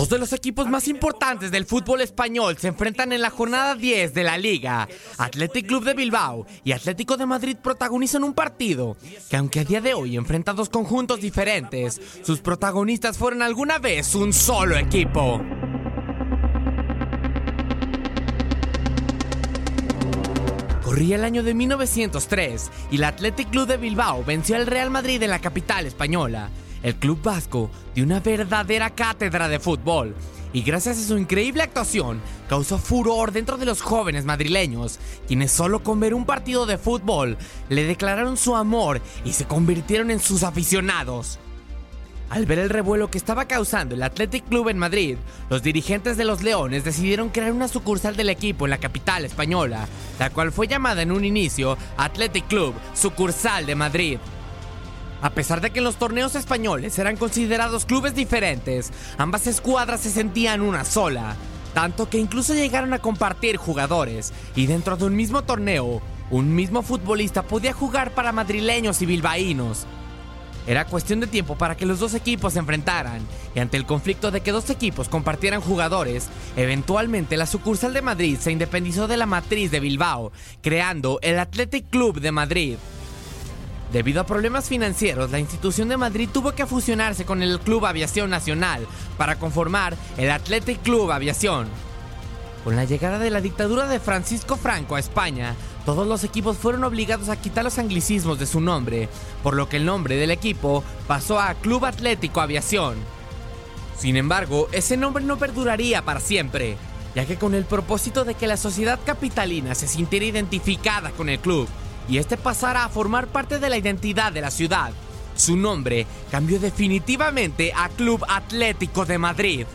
Dos de los equipos más importantes del fútbol español se enfrentan en la jornada 10 de la Liga. Athletic Club de Bilbao y Atlético de Madrid protagonizan un partido que aunque a día de hoy enfrenta dos conjuntos diferentes, sus protagonistas fueron alguna vez un solo equipo. Corría el año de 1903 y el Athletic Club de Bilbao venció al Real Madrid en la capital española. El club vasco dio una verdadera cátedra de fútbol y gracias a su increíble actuación causó furor dentro de los jóvenes madrileños, quienes solo con ver un partido de fútbol le declararon su amor y se convirtieron en sus aficionados. Al ver el revuelo que estaba causando el Athletic Club en Madrid, los dirigentes de los Leones decidieron crear una sucursal del equipo en la capital española, la cual fue llamada en un inicio Athletic Club, sucursal de Madrid. A pesar de que en los torneos españoles eran considerados clubes diferentes, ambas escuadras se sentían una sola, tanto que incluso llegaron a compartir jugadores, y dentro de un mismo torneo, un mismo futbolista podía jugar para madrileños y bilbaínos. Era cuestión de tiempo para que los dos equipos se enfrentaran, y ante el conflicto de que dos equipos compartieran jugadores, eventualmente la sucursal de Madrid se independizó de la matriz de Bilbao, creando el Athletic Club de Madrid. Debido a problemas financieros, la institución de Madrid tuvo que fusionarse con el Club Aviación Nacional para conformar el Athletic Club Aviación. Con la llegada de la dictadura de Francisco Franco a España, todos los equipos fueron obligados a quitar los anglicismos de su nombre, por lo que el nombre del equipo pasó a Club Atlético Aviación. Sin embargo, ese nombre no perduraría para siempre, ya que con el propósito de que la sociedad capitalina se sintiera identificada con el club, y este pasara a formar parte de la identidad de la ciudad, su nombre cambió definitivamente a Club Atlético de Madrid.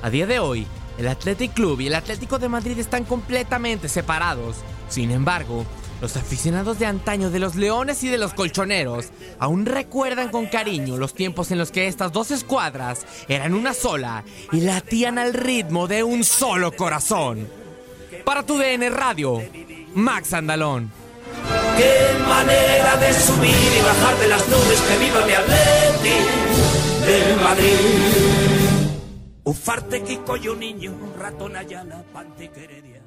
A día de hoy, el Athletic Club y el Atlético de Madrid están completamente separados. Sin embargo, los aficionados de antaño de los Leones y de los Colchoneros aún recuerdan con cariño los tiempos en los que estas dos escuadras eran una sola y latían al ritmo de un solo corazón. Para tu DN Radio, Max Andalón. Qué manera de subir y bajar de las nubes que viva mi Atleti del Madrid. Ufarte Kiko y un niño, ratón Ayala, Pantiqueredia.